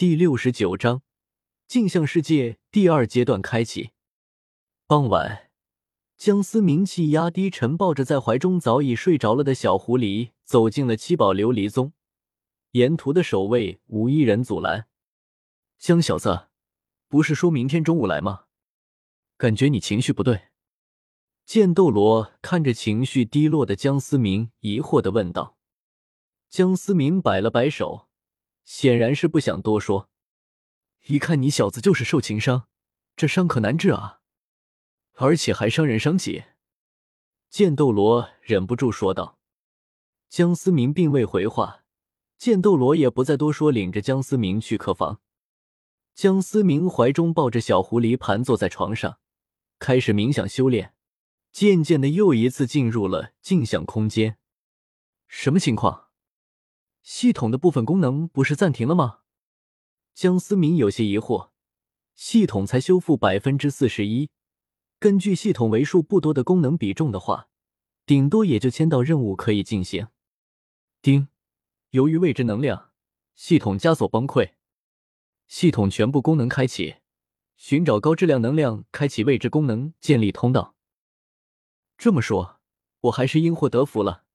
第六十九章镜像世界第二阶段开启。傍晚，江思明气压低沉，抱着在怀中早已睡着了的小狐狸，走进了七宝琉璃宗。沿途的守卫无一人阻拦。江小子，不是说明天中午来吗？感觉你情绪不对。剑斗罗看着情绪低落的江思明，疑惑的问道。江思明摆了摆手，显然是不想多说。一看你小子就是受情伤，这伤可难治啊，而且还伤人伤己。剑斗罗忍不住说道。江思明并未回话，剑斗罗也不再多说，领着江思明去客房。江思明怀中抱着小狐狸，盘坐在床上，开始冥想修炼。渐渐的，又一次进入了镜像空间。什么情况？系统的部分功能不是暂停了吗？江思明有些疑惑。系统才修复百分之四十一，根据系统为数不多的功能比重的话，顶多也就签到任务可以进行。丁，由于未知能量，系统枷锁崩溃，系统全部功能开启，寻找高质量能量，开启未知功能，建立通道。这么说，我还是因祸得福了。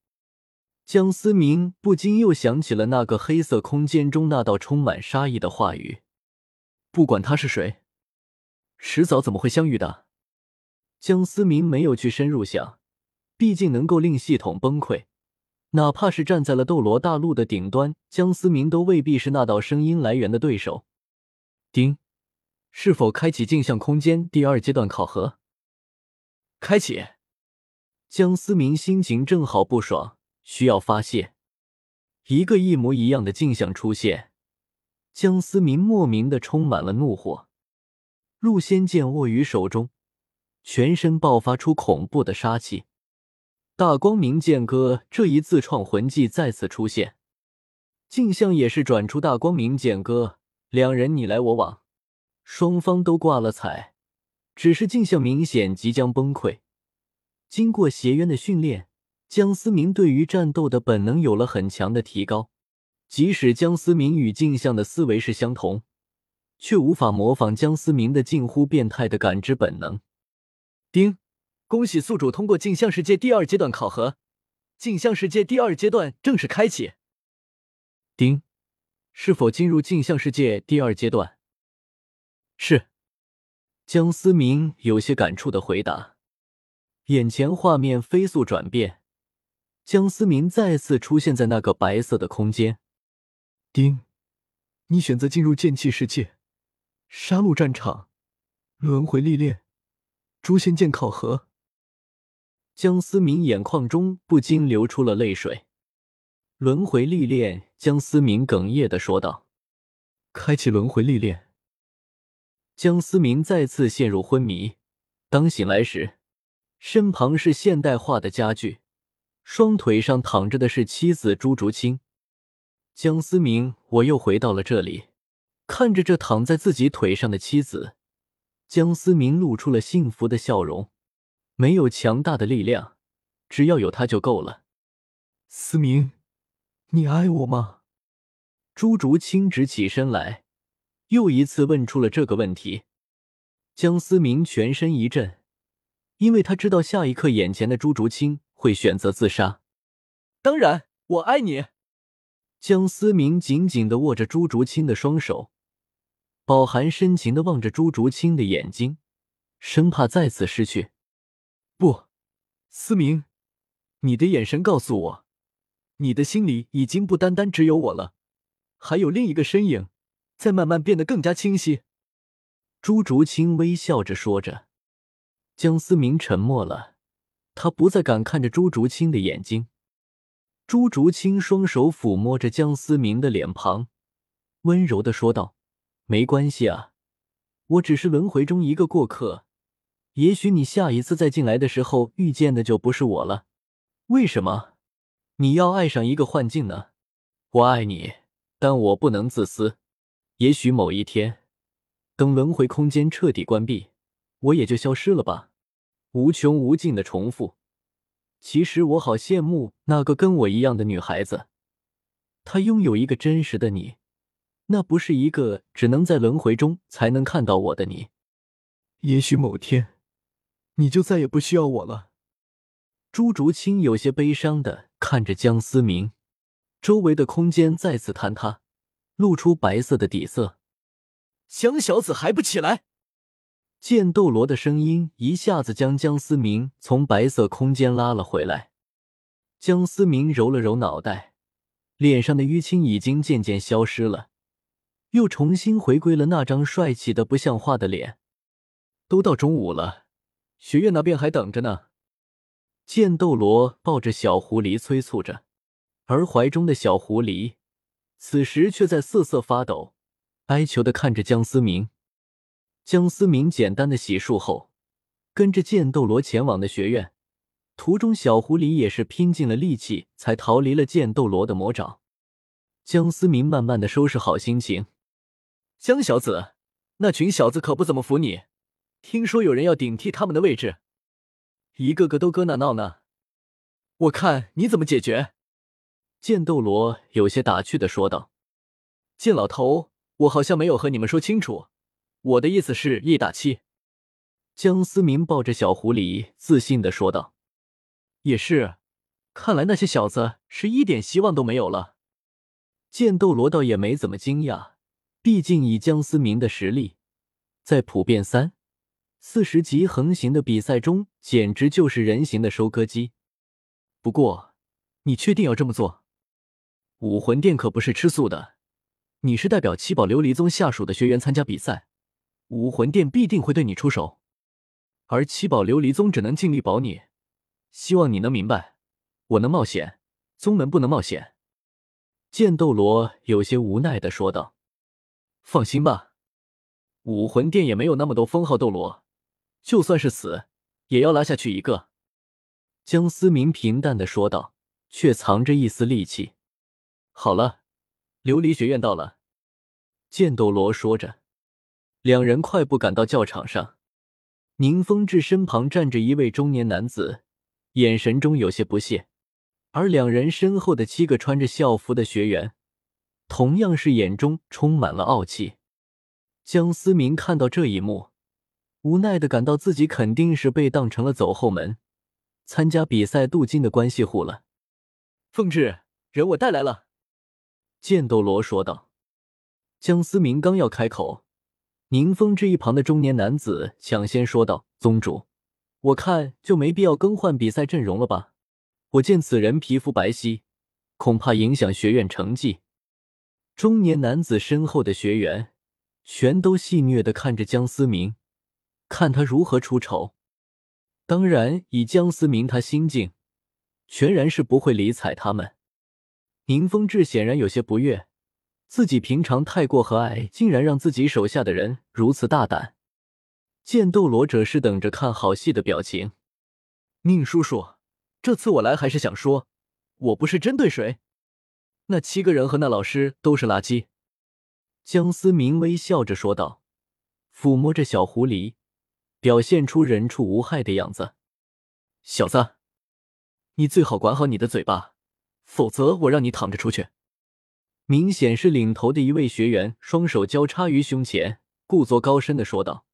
江思明不禁又想起了那个黑色空间中那道充满杀意的话语。不管他是谁，迟早怎么会相遇的？江思明没有去深入想，毕竟能够令系统崩溃，哪怕是站在了斗罗大陆的顶端，江思明都未必是那道声音来源的对手。丁，是否开启镜像空间第二阶段考核？开启。江思明心情正好不爽。需要发泄，一个一模一样的镜像出现，江思明莫名的充满了怒火。陆仙剑握于手中，全身爆发出恐怖的杀气。大光明剑歌这一自创魂技再次出现，镜像也是转出大光明剑歌，两人你来我往，双方都挂了彩，只是镜像明显即将崩溃。经过邪渊的训练。江思明对于战斗的本能有了很强的提高，即使江思明与镜像的思维是相同，却无法模仿江思明的近乎变态的感知本能。丁，恭喜宿主通过镜像世界第二阶段考核，镜像世界第二阶段正式开启。丁，是否进入镜像世界第二阶段？是。江思明有些感触的回答，眼前画面飞速转变。江思明再次出现在那个白色的空间。丁，你选择进入剑气世界，杀戮战场，轮回历练，诛仙剑考核。江思明眼眶中不禁流出了泪水。轮回历练，江思明哽咽的说道：“开启轮回历练。”江思明再次陷入昏迷。当醒来时，身旁是现代化的家具。双腿上躺着的是妻子朱竹清，江思明，我又回到了这里，看着这躺在自己腿上的妻子，江思明露出了幸福的笑容。没有强大的力量，只要有他就够了。思明，你爱我吗？朱竹清直起身来，又一次问出了这个问题。江思明全身一震，因为他知道下一刻眼前的朱竹清。会选择自杀？当然，我爱你。江思明紧紧的握着朱竹清的双手，饱含深情的望着朱竹清的眼睛，生怕再次失去。不，思明，你的眼神告诉我，你的心里已经不单单只有我了，还有另一个身影在慢慢变得更加清晰。朱竹清微笑着说着，江思明沉默了。他不再敢看着朱竹清的眼睛。朱竹清双手抚摸着江思明的脸庞，温柔的说道：“没关系啊，我只是轮回中一个过客。也许你下一次再进来的时候遇见的就不是我了。为什么你要爱上一个幻境呢？我爱你，但我不能自私。也许某一天，等轮回空间彻底关闭，我也就消失了吧。”无穷无尽的重复。其实我好羡慕那个跟我一样的女孩子，她拥有一个真实的你，那不是一个只能在轮回中才能看到我的你。也许某天，你就再也不需要我了。朱竹清有些悲伤的看着江思明，周围的空间再次坍塌，露出白色的底色。江小子还不起来！剑斗罗的声音一下子将江思明从白色空间拉了回来。江思明揉了揉脑袋，脸上的淤青已经渐渐消失了，又重新回归了那张帅气的不像话的脸。都到中午了，学院那边还等着呢。剑斗罗抱着小狐狸催促着，而怀中的小狐狸此时却在瑟瑟发抖，哀求的看着江思明。江思明简单的洗漱后，跟着剑斗罗前往的学院。途中，小狐狸也是拼尽了力气才逃离了剑斗罗的魔爪。江思明慢慢的收拾好心情，江小子，那群小子可不怎么服你，听说有人要顶替他们的位置，一个个都搁那闹呢。我看你怎么解决？剑斗罗有些打趣的说道：“剑老头，我好像没有和你们说清楚，我的意思是一打七。”江思明抱着小狐狸自信的说道。也是，看来那些小子是一点希望都没有了。剑斗罗倒也没怎么惊讶，毕竟以江思明的实力，在普遍三四十级横行的比赛中，简直就是人形的收割机。不过，你确定要这么做？武魂殿可不是吃素的。你是代表七宝琉璃宗下属的学员参加比赛，武魂殿必定会对你出手，而七宝琉璃宗只能尽力保你。希望你能明白，我能冒险，宗门不能冒险。剑斗罗有些无奈的说道：“放心吧，武魂殿也没有那么多封号斗罗，就算是死，也要拉下去一个。”江思明平淡的说道，却藏着一丝戾气。好了，琉璃学院到了。剑斗罗说着，两人快步赶到教场上。宁风致身旁站着一位中年男子。眼神中有些不屑，而两人身后的七个穿着校服的学员，同样是眼中充满了傲气。江思明看到这一幕，无奈的感到自己肯定是被当成了走后门，参加比赛镀金的关系户了。凤至，人我带来了。剑斗罗说道。江思明刚要开口，宁风致一旁的中年男子抢先说道：“宗主。”我看就没必要更换比赛阵容了吧？我见此人皮肤白皙，恐怕影响学院成绩。中年男子身后的学员全都戏谑的看着江思明，看他如何出丑。当然，以江思明他心境，全然是不会理睬他们。宁风致显然有些不悦，自己平常太过和蔼，竟然让自己手下的人如此大胆。剑斗罗者是等着看好戏的表情。宁叔叔，这次我来还是想说，我不是针对谁。那七个人和那老师都是垃圾。江思明微笑着说道，抚摸着小狐狸，表现出人畜无害的样子。小子，你最好管好你的嘴巴，否则我让你躺着出去。明显是领头的一位学员，双手交叉于胸前，故作高深的说道。